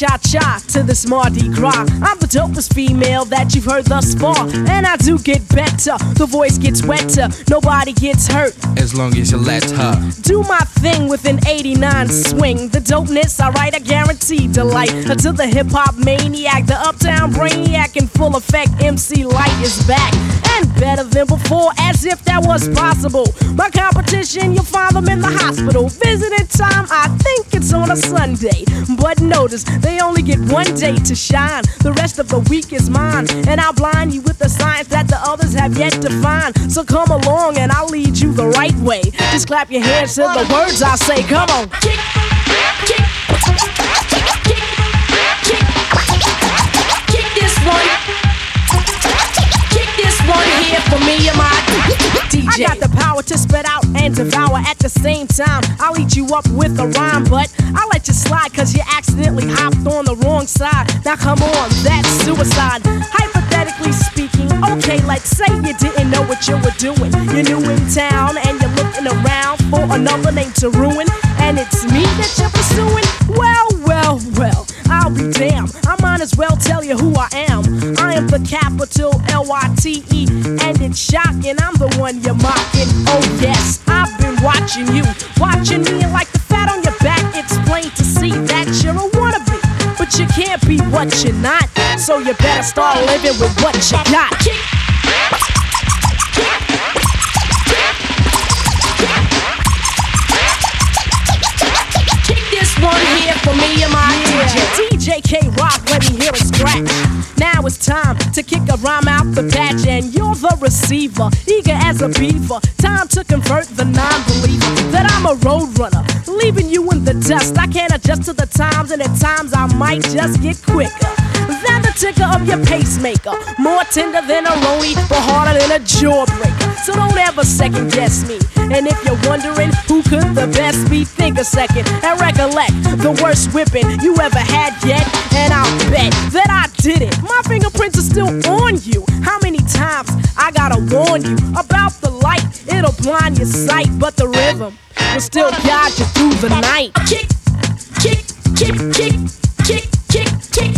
cha cha to this Mardi Gras. I'm the dopest female that you've heard thus far. And I do get better, the voice gets wetter, nobody gets hurt. As long as you let her do my thing with an 89 swing. The dopeness, I write, a guaranteed delight. Until the hip hop maniac, the uptown brainiac in full effect, MC Lyte is back. And better than before, as if that was possible. My competition, you'll find them in the hospital. Visiting time, I think it's on a Sunday. But notice, they only get one day to shine. The rest of the week is mine. And I'll blind you with the signs that the others have yet to find. So come along and I'll lead you the right way. Just clap your hands to the words I say. Come on. Kick, kick, here for me and my DJ. I got the power to spit out and devour at the same time. I'll eat you up with a rhyme, but I'll let you slide cause you accidentally hopped on the wrong side. Now come on, that's suicide. Hypothetically speaking, okay, like say you didn't know what you were doing. You're new in town and you're looking around for another name to ruin. And it's me that you're pursuing? Well, well, well. I'll be damned. I might as well tell you who I am. I am the capital L Y T E, and it's shocking. I'm the one you're mocking. Oh, yes, I've been watching you, watching me, and like the fat on your back, it's plain to see that you're a wannabe. But you can't be what you're not, so you better start living with what you got. Yeah. DJ. DJ K Rock, let me hear it scratch. Now it's time to kick a rhyme out the patch, and you're the receiver, eager as a beaver. Time to convert the non-believer that I'm a road runner, leaving you in the dust. I can't adjust to the times, and at times I might just get quicker than the ticker of your pacemaker. More tender than a roni, but harder than a jawbreaker. So don't ever second guess me. And if you're wondering who could the best be, think a second and recollect the worst whipping you ever had yet. And I'll bet that I did it. My fingerprints are still on you. How many times I gotta warn you about the light? It'll blind your sight, but the rhythm will still guide you through the night. Kick, kick, kick, kick, kick, kick, kick.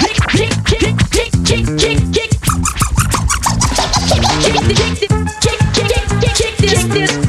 Kick, kick, kick, kick, kick, kick, kick. Kick, kick, kick, kick, kick, kick, kick this, kick, kick, kick, kick, kick this. Kick,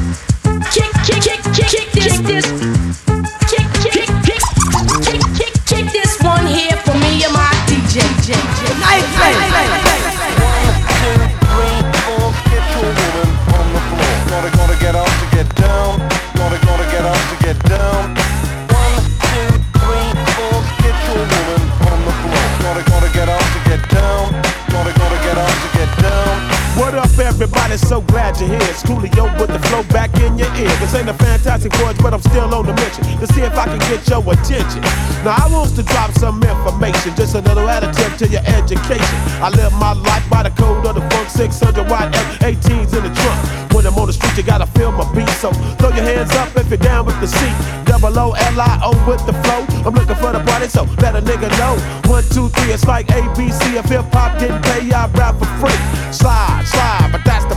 So glad you're here. It's Coolio with the flow back in your ear. This ain't a fantastic voice, but I'm still on the mission to see if I can get your attention. Now, I want to drop some information, just a little additive to your education. I live my life by the code of the funk 600 watt F18s in the trunk. When I'm on the street, you gotta feel my beat. So throw your hands up if you're down with the seat. Double O L I O with the flow. I'm looking for the party, so let a nigga know. One, two, three, it's like ABC. If hip hop didn't pay, I rap for free. Slide, slide,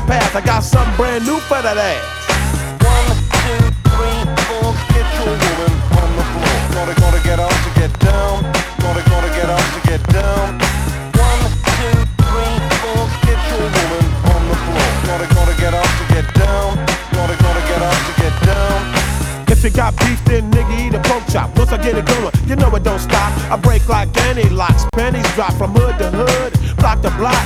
path. I got something brand new for that ass. One, two, three, four. Get your woman on the floor. Gotta, gotta get up to get down. Gotta, gotta get up to get down. One, two, three, four. Get your woman on the floor. Gotta, gotta get up to get down. Gotta, gotta get up to get down. If you got beef, then nigga eat a pork chop. Once I get it going, you know it don't stop. I break like any locks. Pennies drop from hood to hood, block to block.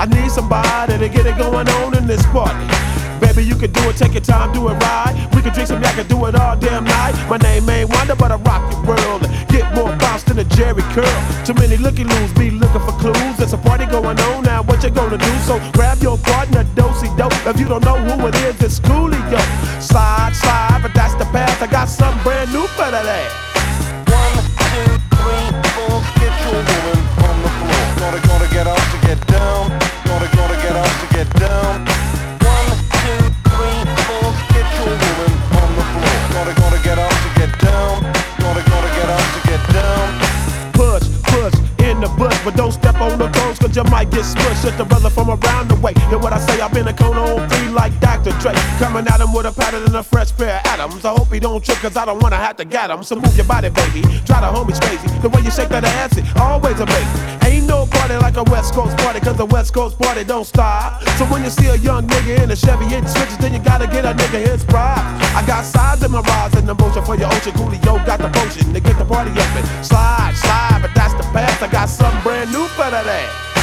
I need somebody to get it going on in this party. Baby, you can do it, take your time, do it right. We can drink some yak and do it all damn night. My name ain't Wonder, but I rock your world. Get more bounce than a Jheri curl. Too many looky loos be looking for clues. There's a party going on now, what you gonna do? So grab your partner, dosey dope. If you don't know who it is, it's Coolio. Slide, slide, but that's the path. I got something brand new for that. One, two, three, four. Get your woman on the floor. Gotta, gotta get up One, two, three, four. Get your woman on the floor. Gotta, gotta get up to get down. Gotta, gotta get up to get down. Push, push in the bush, but don't step on cause you might get smushed. Just a brother from around the way. Hear what I say, I've been a cone on three like Dr. Dre. Coming at him with a pattern and a fresh pair of atoms. I hope he don't trip, cause I don't wanna have to get him. So move your body, baby. Try the homies crazy. The way you shake that ass, it always amazing. Ain't no party like a West Coast party, cause the West Coast party don't stop. So when you see a young nigga in a Chevy hitting switches, then you gotta get a nigga his pride. I got sides in my rise and emotion for your ocean. Coolio got the potion to get the party and slide, slide, but that's the past. I got something brand new for that.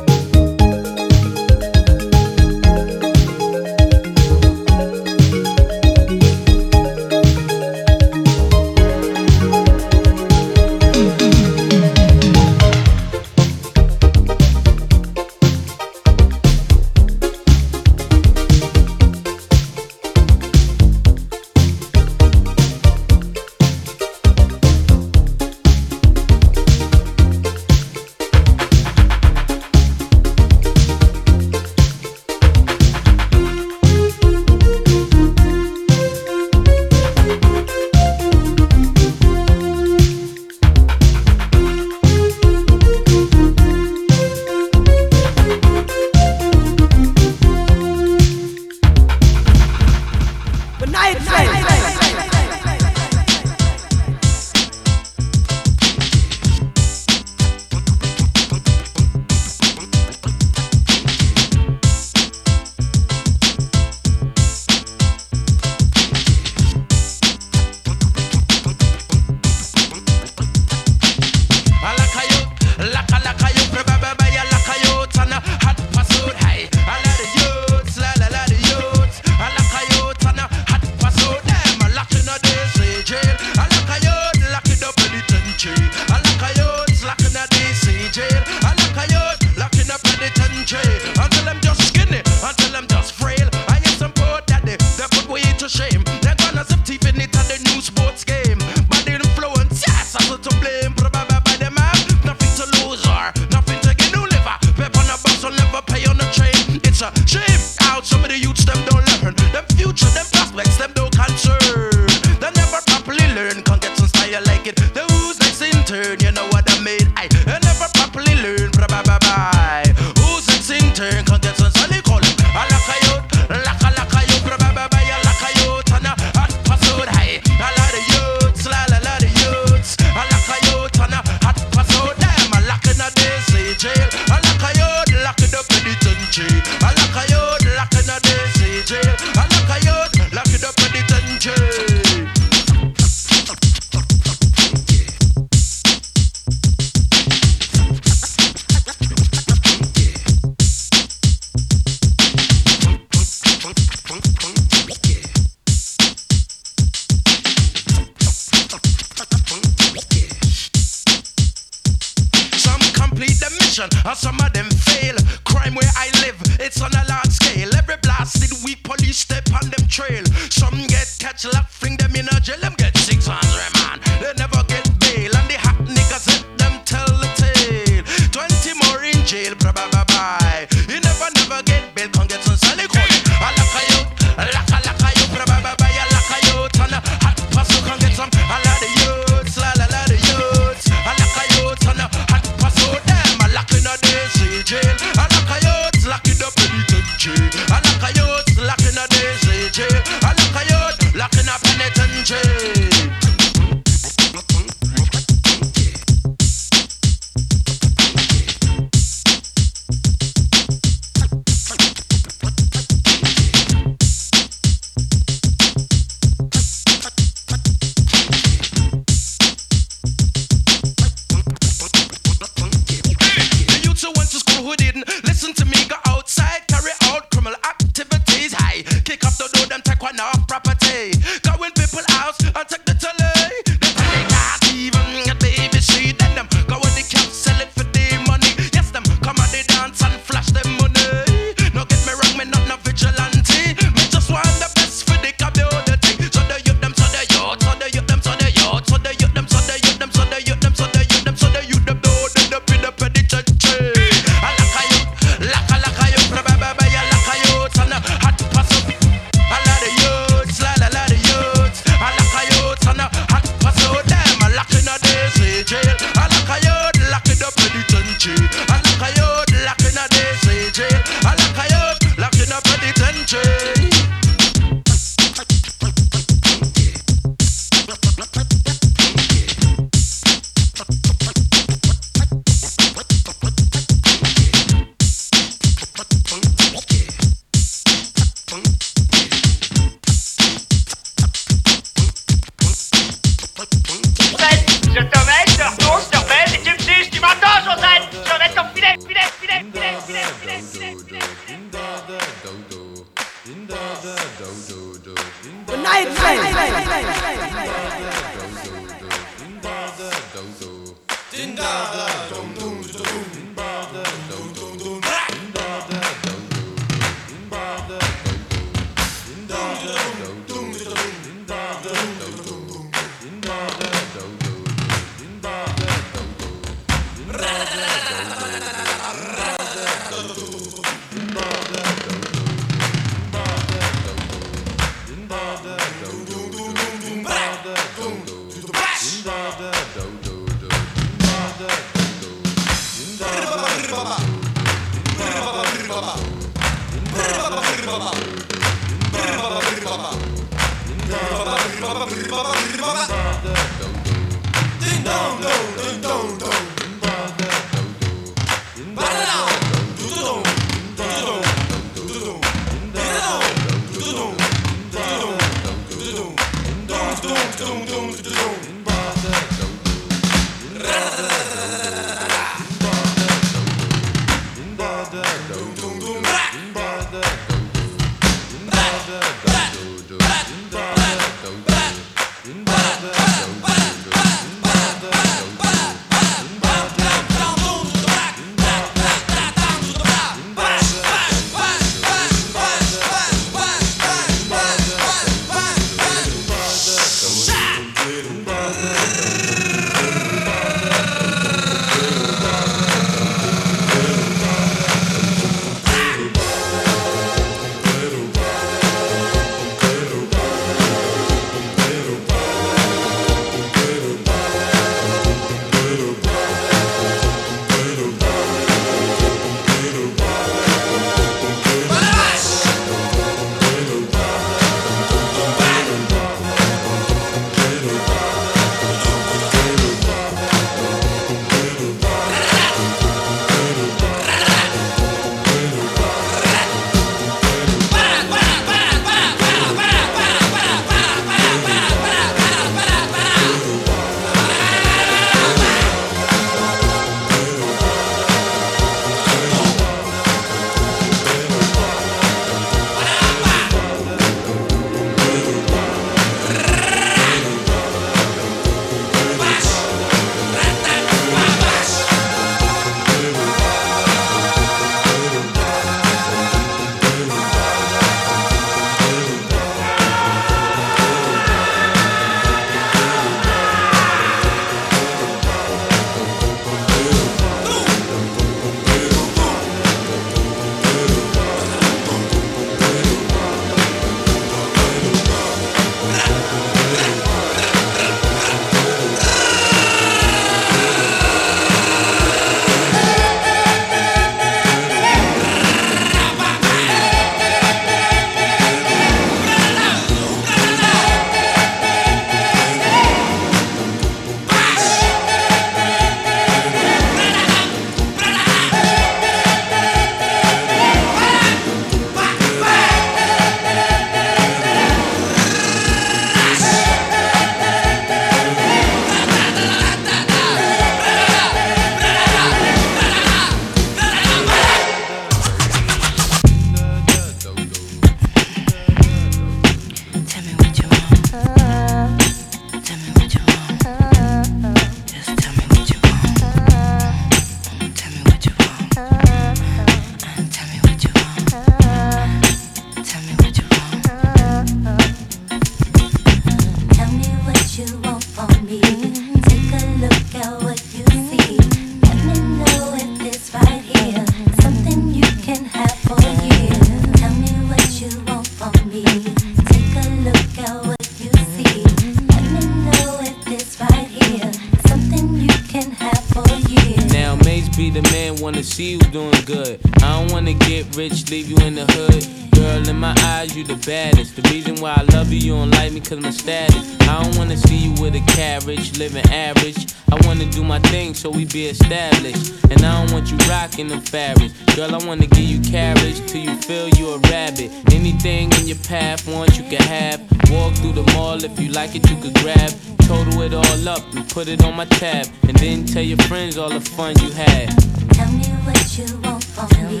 good. I don't wanna get rich, leave you in the hood. Girl, in my eyes, you the baddest. The reason why I love you, you don't like me, cause my status. I don't wanna see you with a carriage, living average. I wanna do my thing so we be established. And I don't want you rocking them fabrics. Girl, I wanna give you carriage till you feel you a rabbit. Anything in your path, want you can have. Walk through the mall if you like it, you could grab. Total it all up and put it on my tab. And then tell your friends all the fun you had. Tell me what you want from me.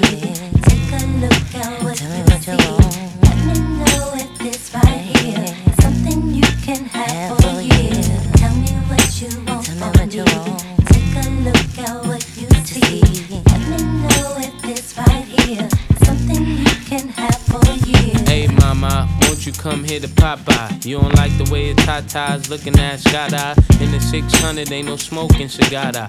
Take a look at what you see. Let me know if this right here is something you for. Tell me what you want me. Take a look at what you see. Let me know if this right here is something you can have for you. Come here to pop by? You don't like the way your tatas looking at Scada. In the 600, ain't no smoking cigada.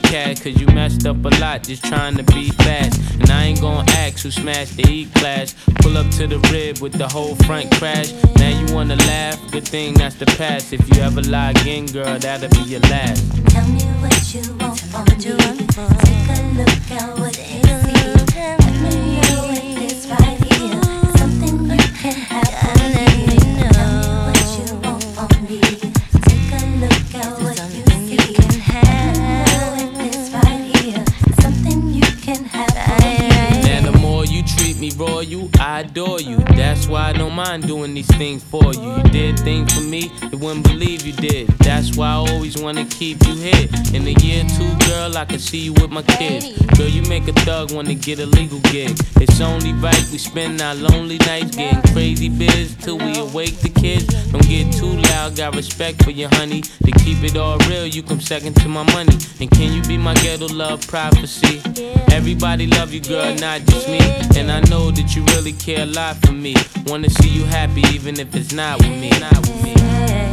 cat, cause you messed up a lot just trying to be fast. And I ain't gon' ask who smashed the E class. Pull up to the rib with the whole front crash. Now you wanna laugh, good thing that's the past. If you ever lie again, girl, that'll be your last. Tell me what keep you here. In a year or two, girl, I can see you with my kids. Girl, you make a thug wanna get a legal gig. It's only right we spend our lonely nights getting crazy biz till we awake the kids. Don't get too loud, got respect for your honey. To keep it all real, you come second to my money. And can you be my ghetto love prophecy? Everybody love you, girl, not just me. And I know that you really care a lot for me. Wanna see you happy, even if it's not with me. Not with me.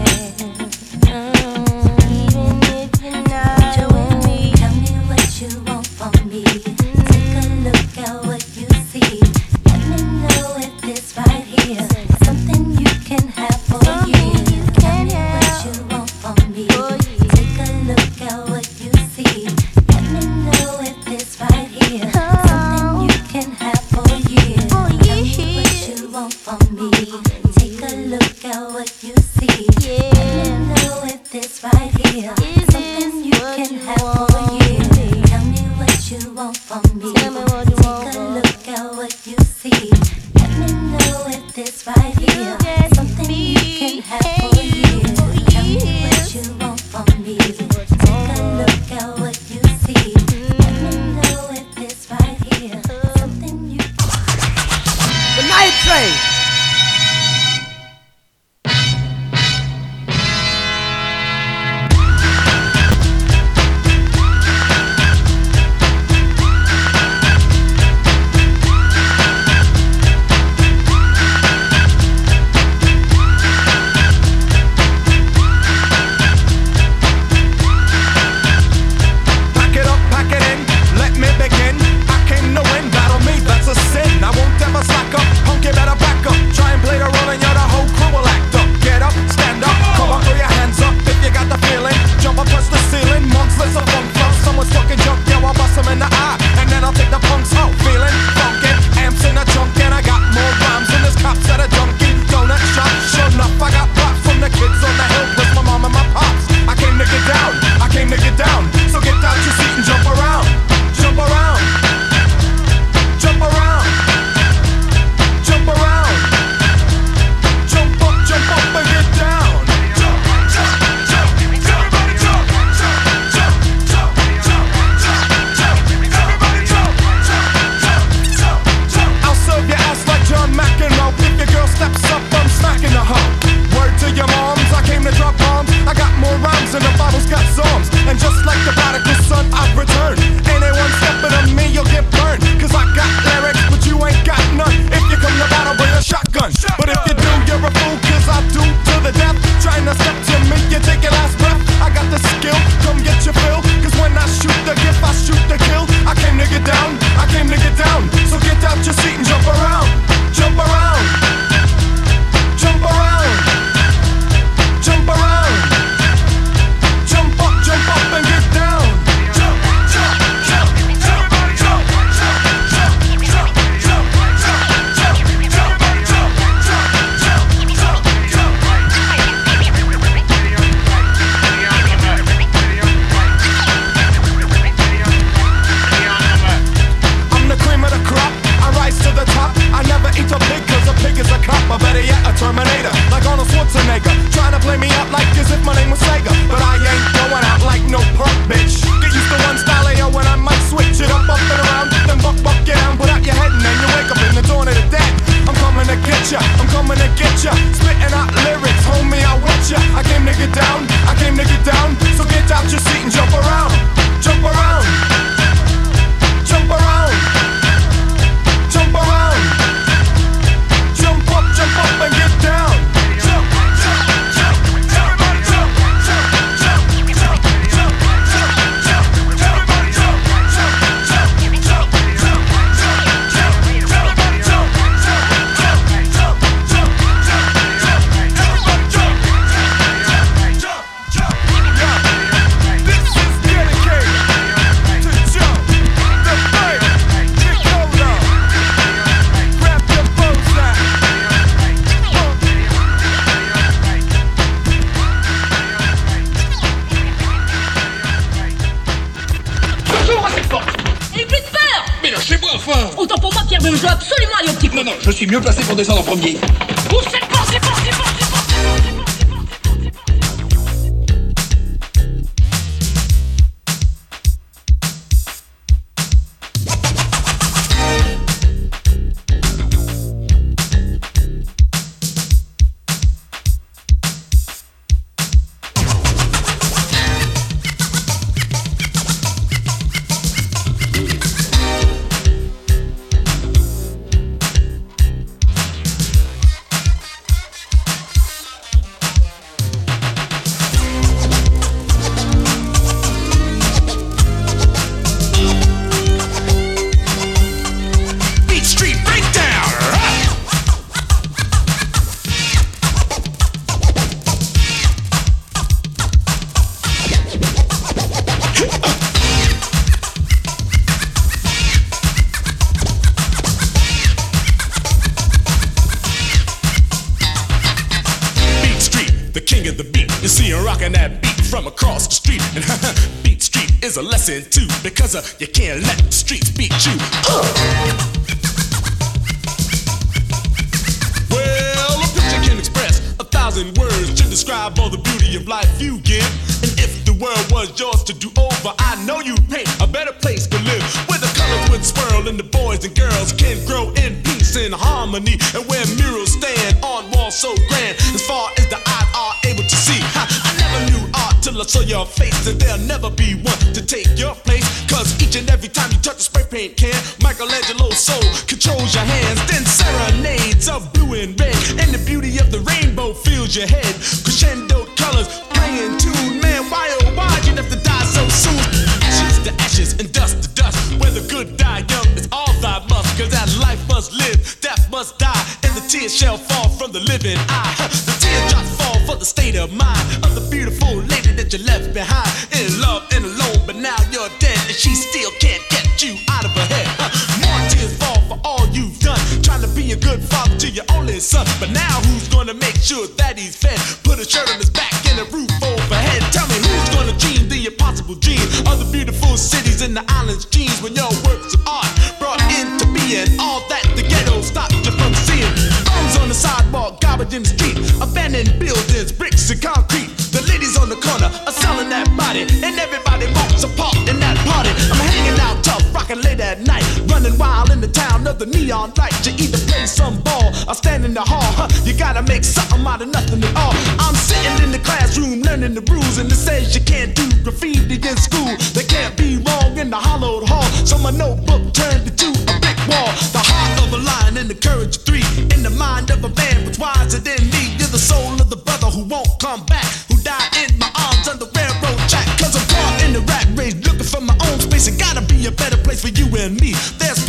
The the tears shall fall from the living eye. The teardrops fall for the state of mind of the beautiful lady that you left behind. In love and alone, but now you're dead, and she still can't get you out of her head. More tears fall for all you've done, trying to be a good father to your only son. But now who's gonna make sure that he's fed? Put a shirt on his back and a roof overhead. Tell me who's gonna dream the impossible dream of the beautiful cities and the islands' dreams when your works of art brought into being all that in street, abandoned buildings, bricks and concrete. The ladies on the corner are selling that body, and everybody wants a part in that party. I'm hanging out tough, rocking late at night, running wild in the town of the neon light. You either play some ball or stand in the hall. Huh? You gotta make something out of nothing at all. I'm sitting in the classroom learning the rules, and it says you can't do graffiti in school. They can't be wrong in the hollowed hall. So my notebook turned into a brick wall. The courage three. In the mind of a man was wiser than me. You're the soul of the brother who won't come back, who died in my arms on the railroad track. Cause I'm caught in the rat race, looking for my own space. It gotta be a better place for you and me. There's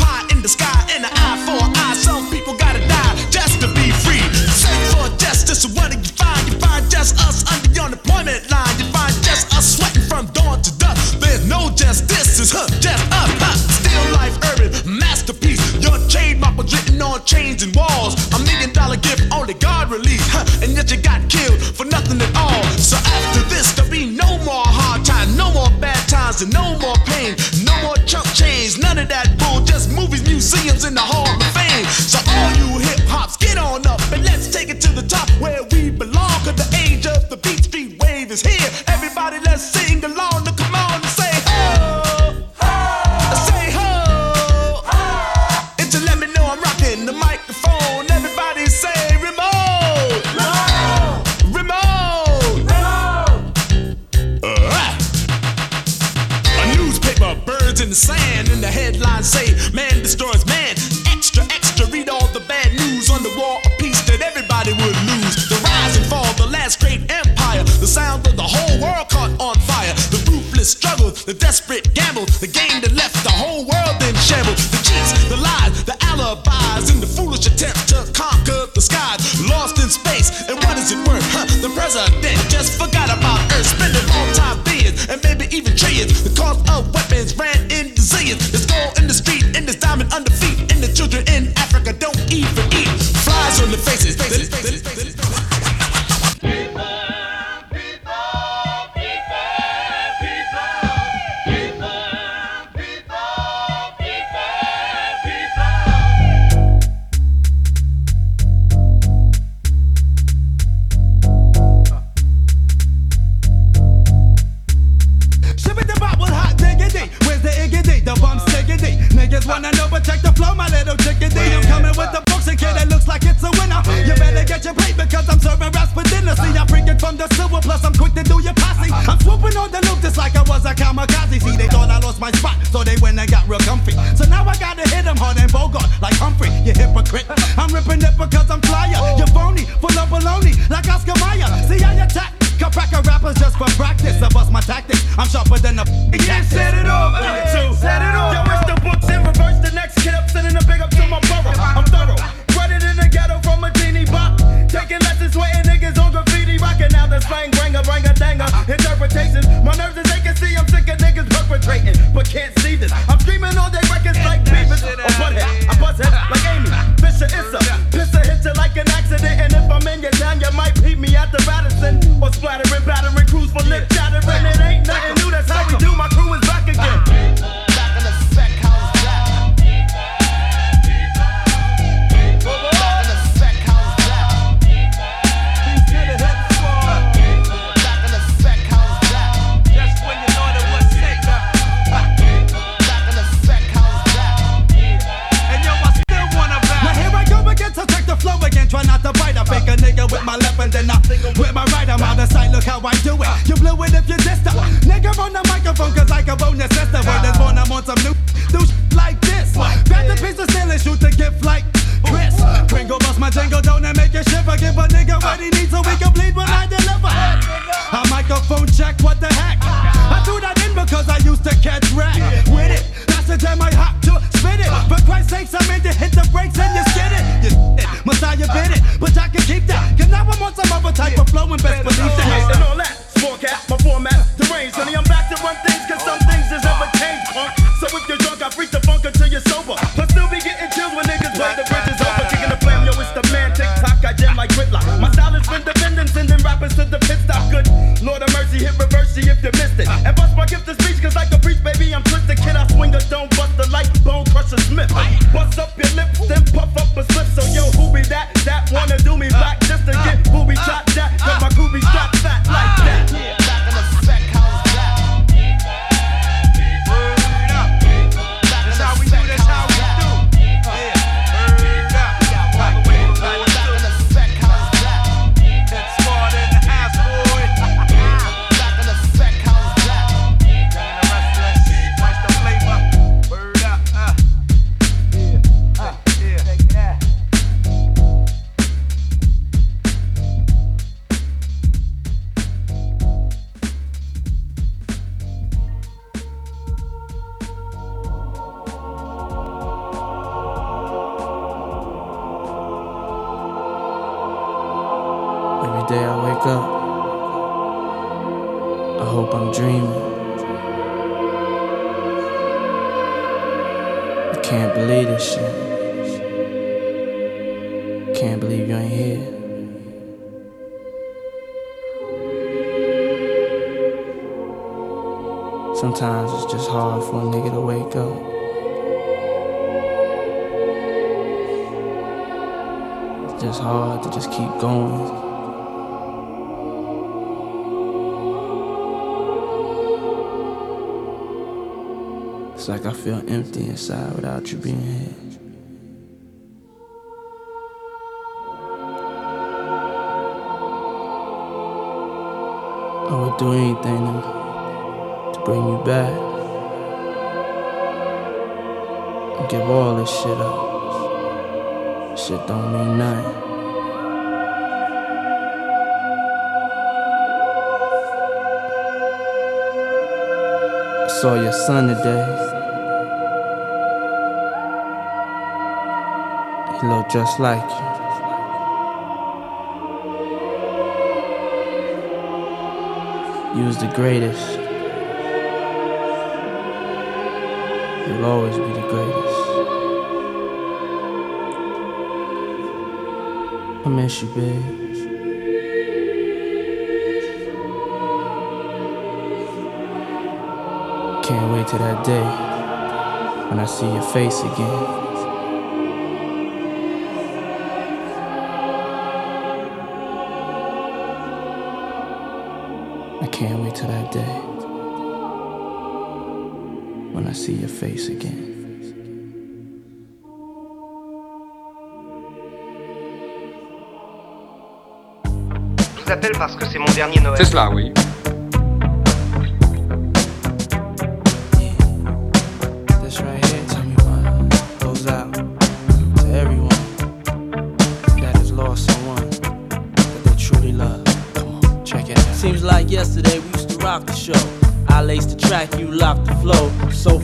chains and walls. A million dollar gift only God released, huh, and yet you got killed for nothing at all. So after this, there'll be no more hard times, no more bad times, and no more pain, no more chump chains, none of that bull. Just movies, museums, and the Hall of Fame. So all you hip hops, get on up and let's take it to the top where we belong. Cause the age of the Beat Street wave is here. Everybody, let's sing along. feel empty inside without you being here. I would do anything to, to bring you back. I give all this shit up. This shit don't mean nothing. saw your son today. You look just like you. You was the greatest. You'll always be the greatest. I miss you, babe. Can't wait till that day when I see your face again. Can't wait till that day when I see your face again. Je vous appelle parce que c'est mon dernier Noël. C'est cela, oui.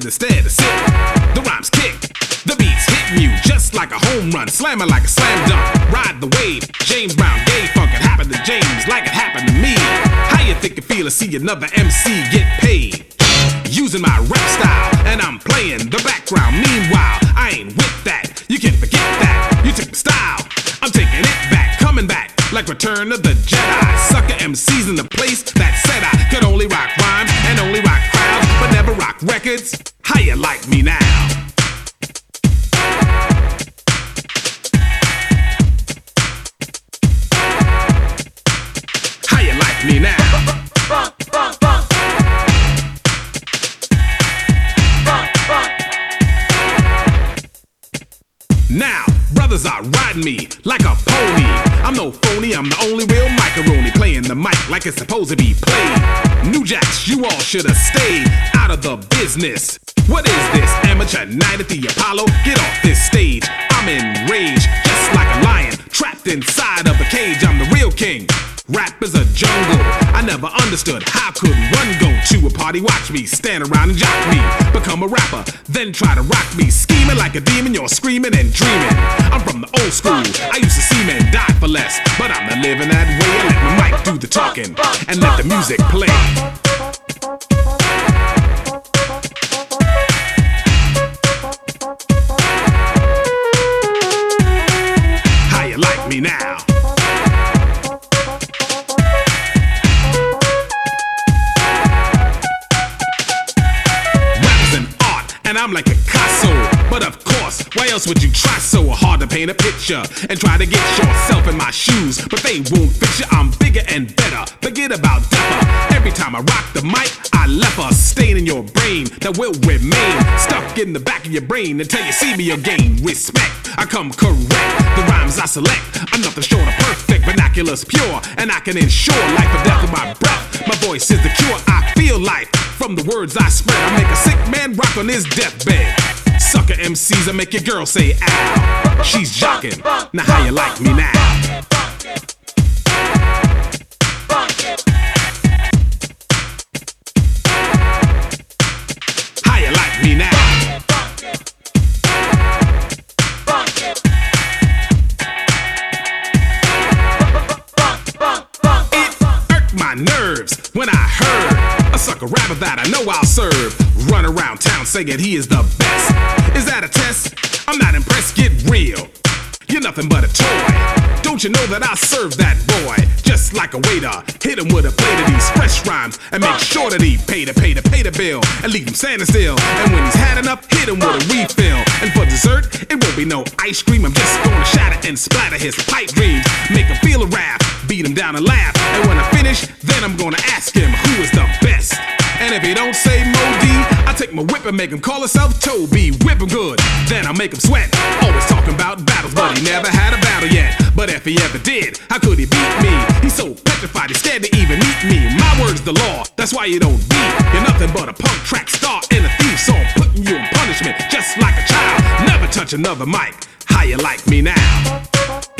Dancing instead of sit. The rhymes kick, the beats hitting you just like a home run, slamming like a slam dunk. Ride the wave, James Brown, gay funk. It happened to James like it happened to me. How you think it feel to see another MC get paid? Using my rap style, and I'm playing the background. Meanwhile, I ain't with that. You can't forget that. You took the style, I'm taking it back, coming back like Return of the Jedi. Like it's supposed to be played. New Jacks, you all should have stayed out of the business. What is this? Amateur night at the Apollo? Get off this stage. I'm enraged, just like a lion, trapped inside of a cage. I'm the real king. Rap is a jungle. Never understood how could one go to a party, watch me, stand around and jock me, become a rapper, then try to rock me, scheming like a demon. You're screaming and dreaming. I'm from the old school. I used to see men die for less, but I'm not living that way. Let my mic do the talking and let the music play. How you like me now? Else would you try so hard to paint a picture and try to get yourself in my shoes? But they won't fit you. I'm bigger and better. Forget about dapper. Every time I rock the mic, I left a stain in your brain that will remain stuck in the back of your brain until you see me again. Respect, I come correct. The rhymes I select I'm nothing short of perfect. Vernacular's pure, and I can ensure life or death with my breath. My voice is the cure. I feel life from the words I spread. I make a sick man rock on his deathbed. Sucker MCs, I make your girl say ow. She's jocking. Now how you like me now? How you like me now? It irked my nerves when I heard sucker rapper that I know I'll serve run around town saying he is the best. Is that a test? I'm not impressed. Get real. You're nothing but a toy. Don't you know that I serve that boy just like a waiter? Hit him with a plate of these fresh rhymes and make sure that he pay to pay to pay the bill and leave him standing still. And when he's had enough, hit him with a refill. And for dessert, it won't be no ice cream. I'm just gonna shatter and splatter his pipe dreams. Make him feel a wrath, beat him down and laugh. And when I finish, then I'm gonna ask him who is the best. And if he don't say I take my whip and make him call himself Toby. Whip him good, then I make him sweat. Always talking about battles, but he never had a battle yet. But if he ever did, how could he beat me? He's so petrified, he's scared to even meet me. My word's the law, that's why you don't beat. You're nothing but a punk track star and a thief, so I'm putting you in punishment just like a child. Never touch another mic. How you like me now?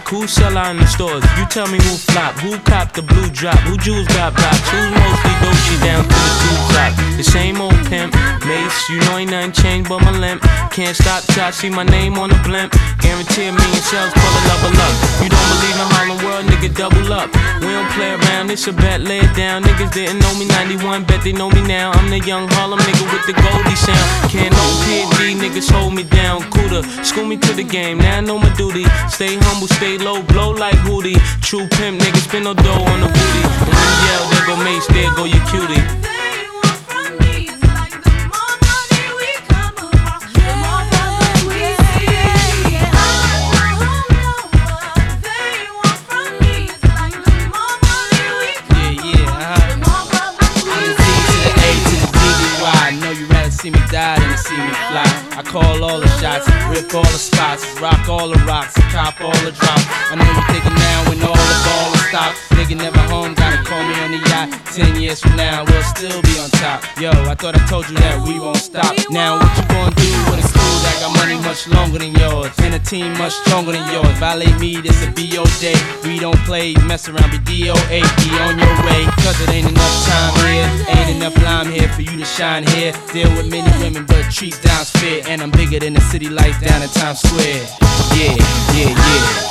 rock, who sell out in the stores. You tell me who flop, who cop the blue drop, who jewels got blocks, who's mostly Dolce down to the two top. The same old pimp, Mase, you know ain't nothing changed but my limp. Can't stop till I see my name on the blimp. Guarantee a million pull a level up. You don't believe in Harlem World, nigga, double up. We don't play around, it's a bet, lay it down. Niggas didn't know me 91, bet they know me now. I'm the young Harlem nigga with the Goldie sound. Can't no PD, niggas hold me down. Cooler, school me to the game, now I know my duty. Stay humble, stay low, blow like Hootie. True pimp, niggas spin no dough on the booty. And you yell, there go Mase, there go your cutie. Shots, all the spots, rock all the rocks, cop all the drops. I know you thinking now when all the ball stopped. Nigga never home, gotta call me on the yacht. Ten years from now, we'll still be on top. Yo, I thought I told you that we won't stop. Now what you gonna do with a crew that got money much longer than yours and a team much stronger than yours? Violate me, this a BO day. We don't play, mess around, be DOA. Be on your way, cause it ain't enough time here. Ain't enough lime here for you to shine here. Deal with many women, but treat down's fair. And I'm bigger than the city lights down in Times Square. Yeah, yeah, yeah.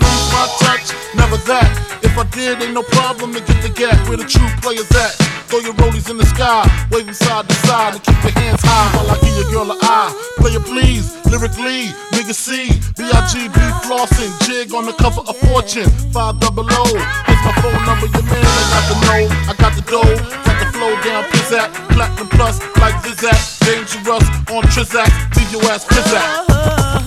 my touch, never that. If I did, ain't no problem to get the gap where the true players at. Throw your rollies in the sky, waving side to side, and keep your hands high while I give your girl a eye. Play please, lyrically, nigga C, B-I-G-B flossing, jig on the cover of Fortune, 5 double O. Here's my phone number, your man, I got the know, I got the dough, got the flow down, pizzat, platinum plus, like Zizak, dangerous on Trizak, leave your ass pizzat. Uh-huh.